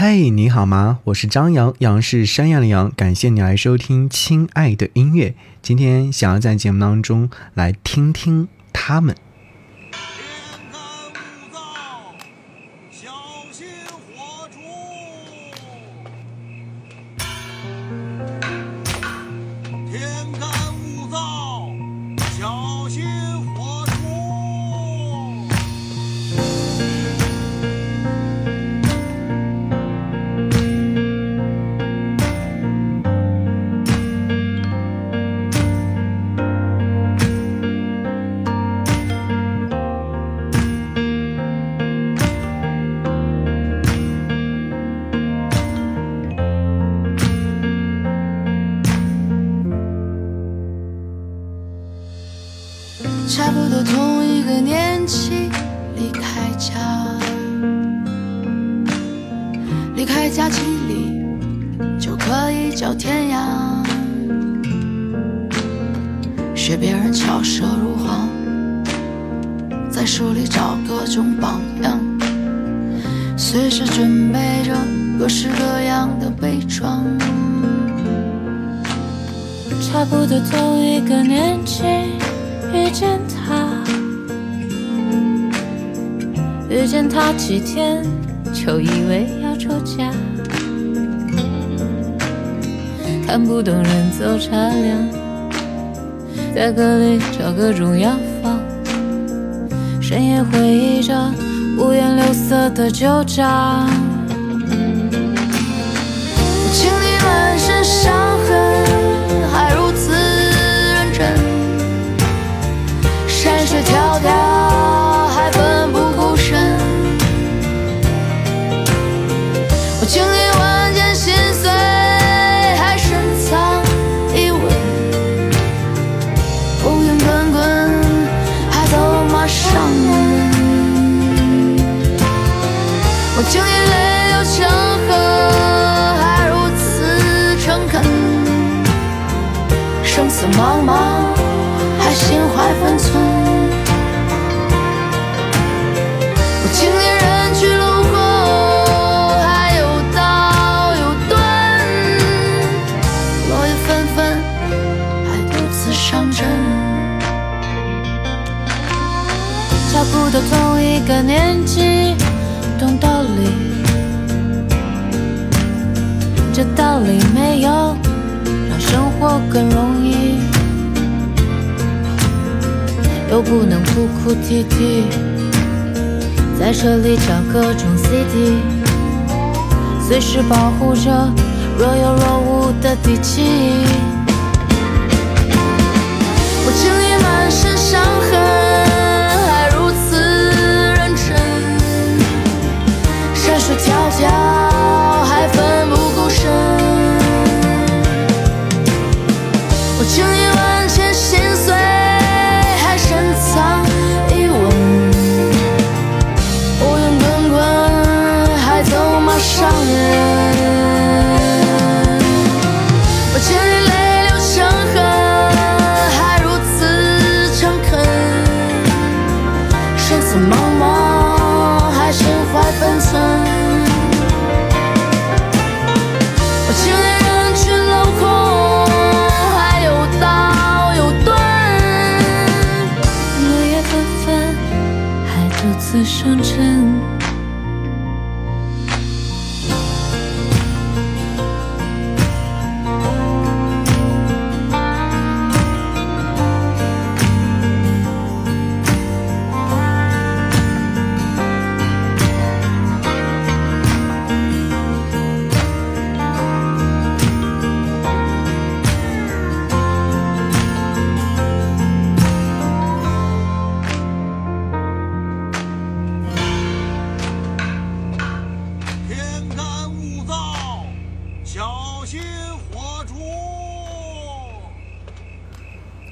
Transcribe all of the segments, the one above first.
嗨，你好吗？我是张扬，杨是山羊的羊。感谢你来收听《亲爱的音乐》。今天想要在节目当中来听听他们。见他几天就以为要出嫁，看不懂人走茶凉，在歌里找各种药方，深夜回忆着五颜六色的旧账，清理满身伤痕。还如此认真。山是迢迢同一个年纪懂道理，这道理没有让生活更容易，又不能哭哭啼啼，在车里找各种 CD，随时保护着若有若无的底气。我经历满身伤痕。迢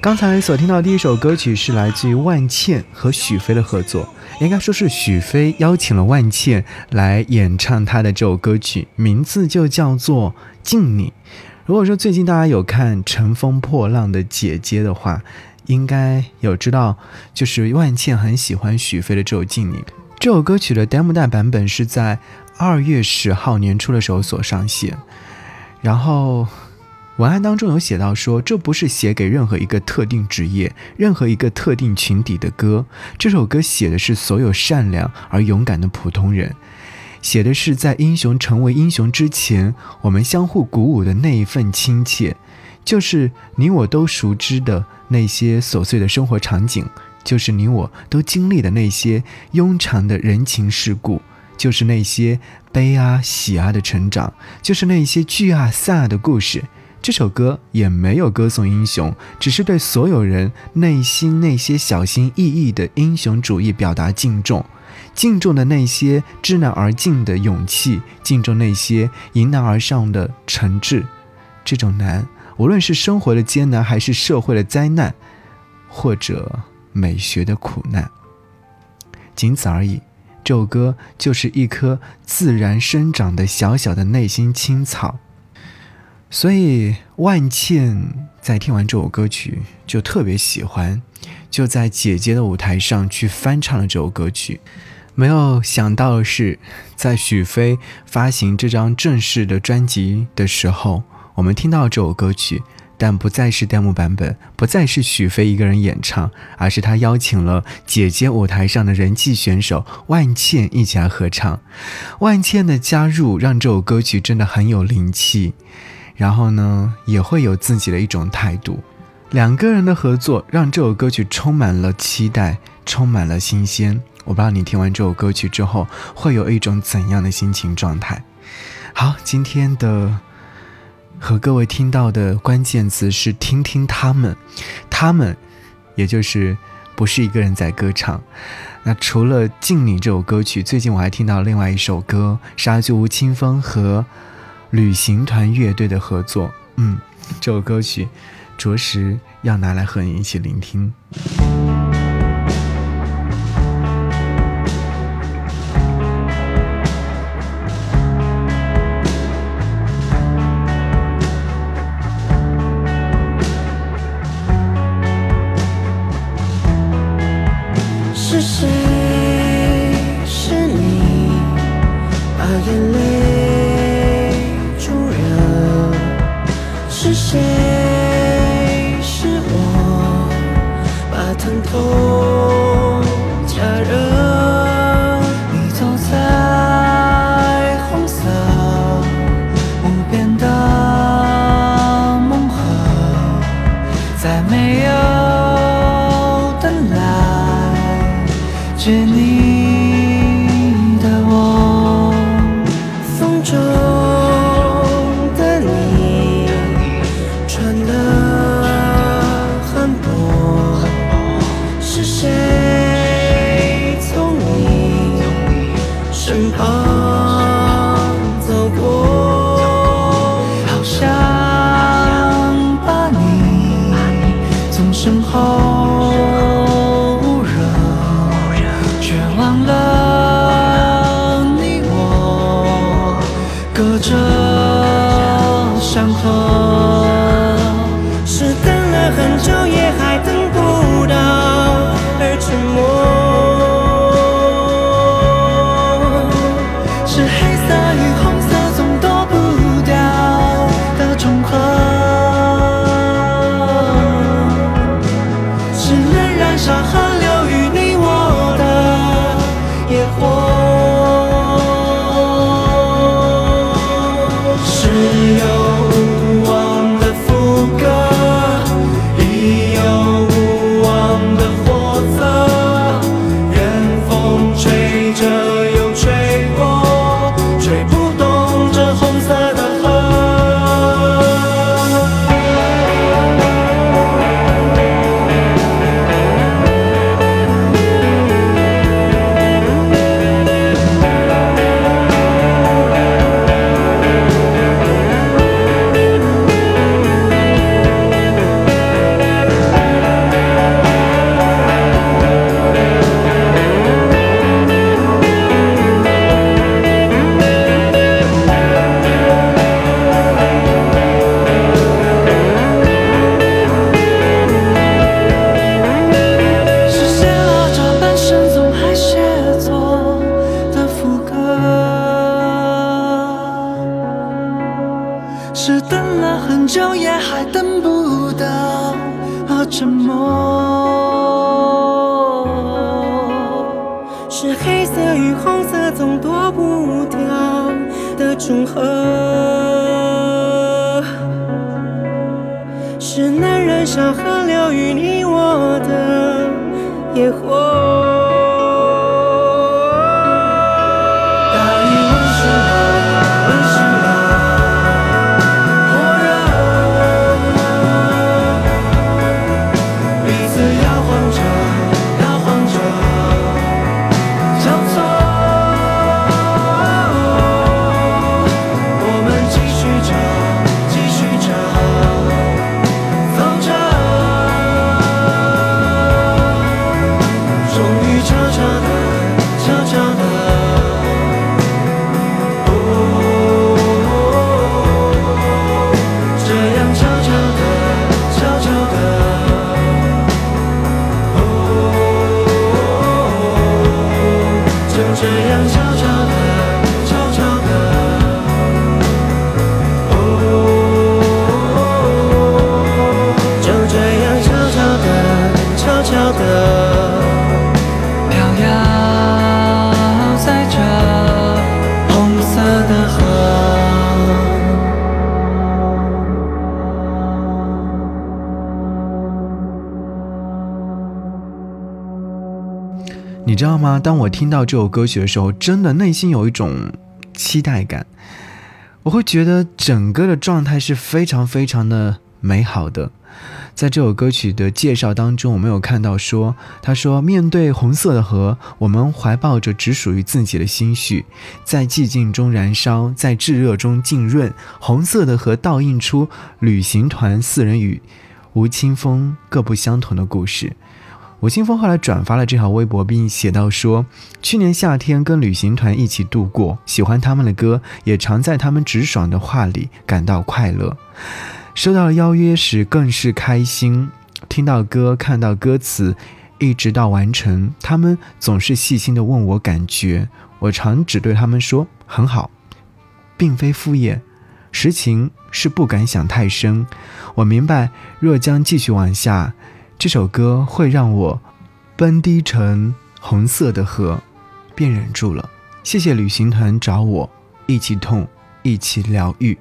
刚才所听到的第一首歌曲是来自于万茜和许飞的合作，应该说是许飞邀请了万茜来演唱他的这首歌曲，名字就叫做《敬你》。如果说最近大家有看《乘风破浪的姐姐》的话，应该有知道，就是万茜很喜欢许飞的这首《敬你》。这首歌曲的 demo 版本是在二月十号年初的时候所上线，然后文案当中有写到说，这不是写给任何一个特定职业、任何一个特定群体的歌，这首歌写的是所有善良而勇敢的普通人，写的是在英雄成为英雄之前，我们相互鼓舞的那一份亲切，就是你我都熟知的那些琐碎的生活场景。就是你我都经历的那些庸常的人情世故，就是那些悲啊喜啊的成长，就是那些聚啊散啊的故事。这首歌也没有歌颂英雄，只是对所有人内心那些小心翼翼的英雄主义表达敬重，敬重的那些知难而进的勇气，敬重那些迎难而上的诚挚。这种难，无论是生活的艰难，还是社会的灾难，或者。美学的苦难，仅此而已。这首歌就是一颗自然生长的小小的内心青草。所以万茜在听完这首歌曲就特别喜欢，就在姐姐的舞台上去翻唱了这首歌曲。没有想到的是，在许飞发行这张正式的专辑的时候，我们听到这首歌曲。但不再是 demo 版本，不再是许飞一个人演唱，而是他邀请了姐姐舞台上的人气选手万茜一起来合唱。万茜的加入让这首歌曲真的很有灵气，然后呢，也会有自己的一种态度。两个人的合作让这首歌曲充满了期待，充满了新鲜。我不知道你听完这首歌曲之后会有一种怎样的心情状态。好，今天的。和各位听到的关键词是听听他们，他们，也就是不是一个人在歌唱。那除了《敬你》这首歌曲，最近我还听到另外一首歌，是阿吴青峰和旅行团乐队的合作。嗯，这首歌曲着实要拿来和你一起聆听。你知道吗？当我听到这首歌曲的时候，真的内心有一种期待感。我会觉得整个的状态是非常非常的美好的。在这首歌曲的介绍当中，我没有看到说，他说面对红色的河，我们怀抱着只属于自己的心绪，在寂静中燃烧，在炙热中浸润。红色的河倒映出旅行团四人与吴青峰各不相同的故事。吴青峰后来转发了这条微博，并写道说：“去年夏天跟旅行团一起度过，喜欢他们的歌，也常在他们直爽的话里感到快乐。收到了邀约时更是开心，听到歌，看到歌词，一直到完成，他们总是细心的问我感觉，我常只对他们说很好，并非敷衍，实情是不敢想太深。我明白，若将继续往下。”这首歌会让我奔低成红色的河，便忍住了。谢谢旅行团找我一起痛，一起疗愈。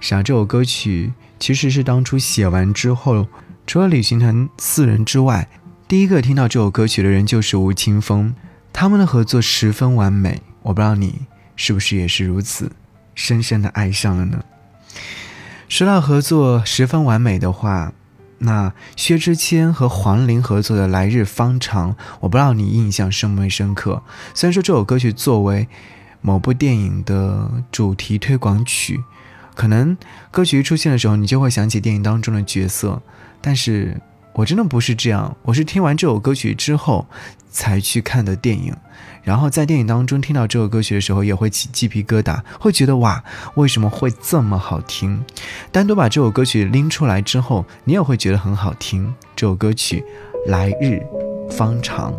是啊，这首歌曲其实是当初写完之后，除了旅行团四人之外，第一个听到这首歌曲的人就是吴青峰。他们的合作十分完美，我不知道你是不是也是如此，深深的爱上了呢？说到合作十分完美的话。那薛之谦和黄龄合作的《来日方长》，我不知道你印象深不深刻。虽然说这首歌曲作为某部电影的主题推广曲，可能歌曲一出现的时候，你就会想起电影当中的角色，但是。我真的不是这样，我是听完这首歌曲之后才去看的电影，然后在电影当中听到这首歌曲的时候也会起鸡皮疙瘩，会觉得哇，为什么会这么好听？单独把这首歌曲拎出来之后，你也会觉得很好听。这首歌曲《来日方长》。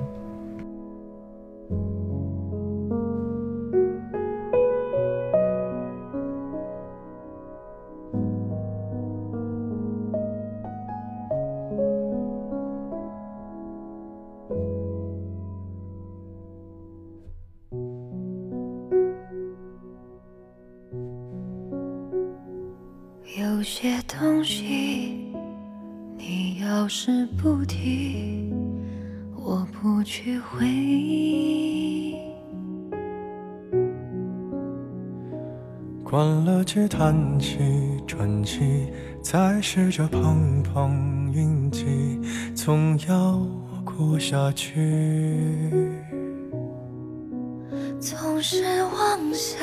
我不去回忆。关了机，叹气，喘气，再试着碰碰运气，总要过下去。总是妄想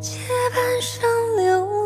借半生流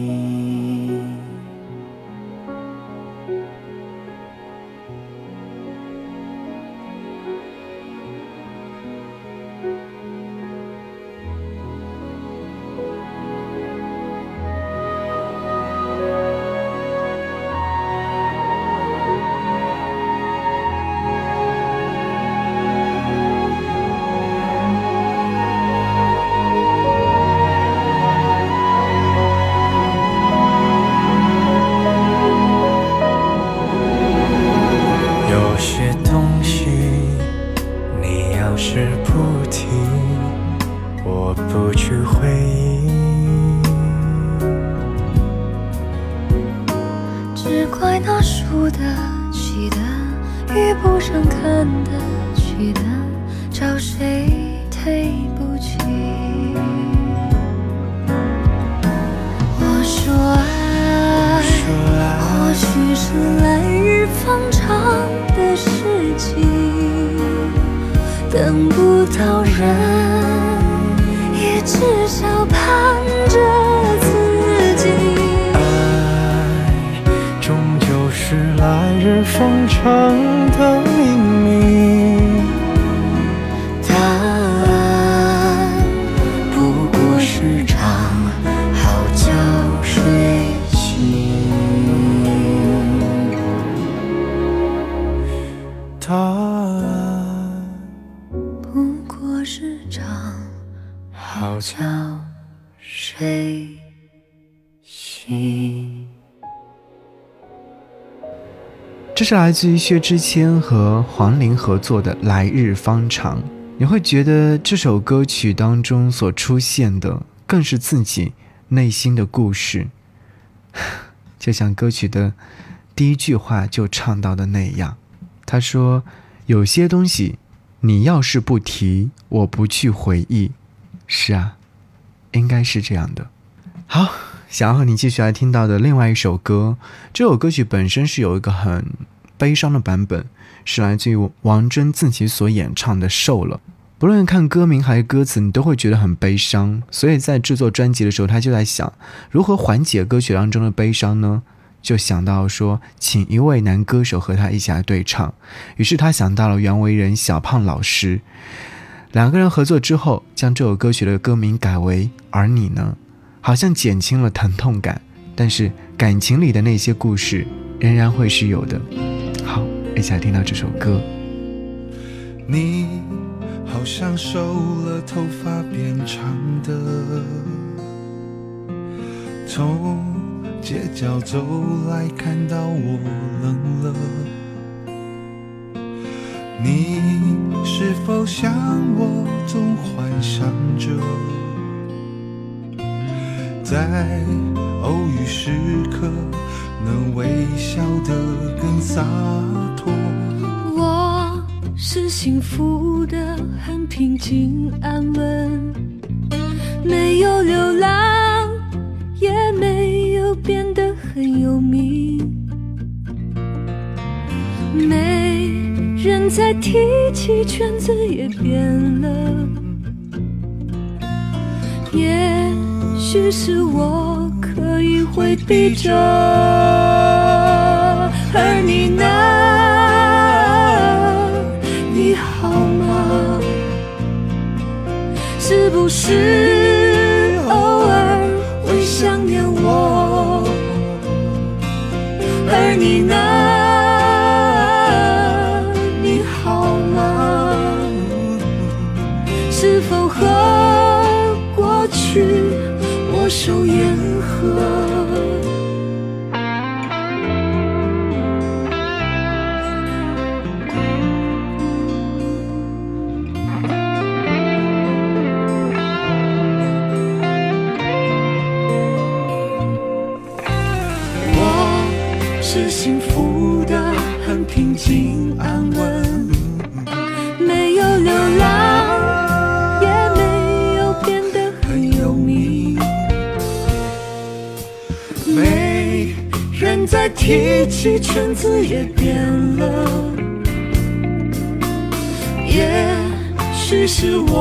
只怪那输得起的遇不上看得起的，找谁对不起？我说爱，说爱或许是来日方长的事情，等不到人，也至少盼着日方长的秘是来自于薛之谦和黄龄合作的《来日方长》。你会觉得这首歌曲当中所出现的，更是自己内心的故事，就像歌曲的第一句话就唱到的那样。他说：“有些东西，你要是不提，我不去回忆。”是啊，应该是这样的。好，想要和你继续来听到的另外一首歌，这首歌曲本身是有一个很悲伤的版本，是来自于王铮自己所演唱的《瘦了》。不论看歌名还是歌词，你都会觉得很悲伤。所以在制作专辑的时候，他就在想如何缓解歌曲当中的悲伤呢？就想到说，请一位男歌手和他一起来对唱。于是他想到了袁惟仁小胖老师，两个人合作之后，将这首歌曲的歌名改为《而你呢》。好像减轻了疼痛感，但是感情里的那些故事仍然会是有的。好，一起来听到这首歌。你好像瘦了，头发变长的，从街角走来，看到我冷了。你是否像我，总幻想着，在偶遇时刻能微笑得更洒脱？我是幸福的，很平静安稳，没有流浪，也没有变得很有名。没人再提起，圈子也变了。也许是我可以回避着，而你呢？你好吗？是不是偶尔会想念我？而你呢？圈子也变了。也许是我